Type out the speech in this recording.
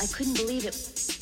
I couldn't believe it.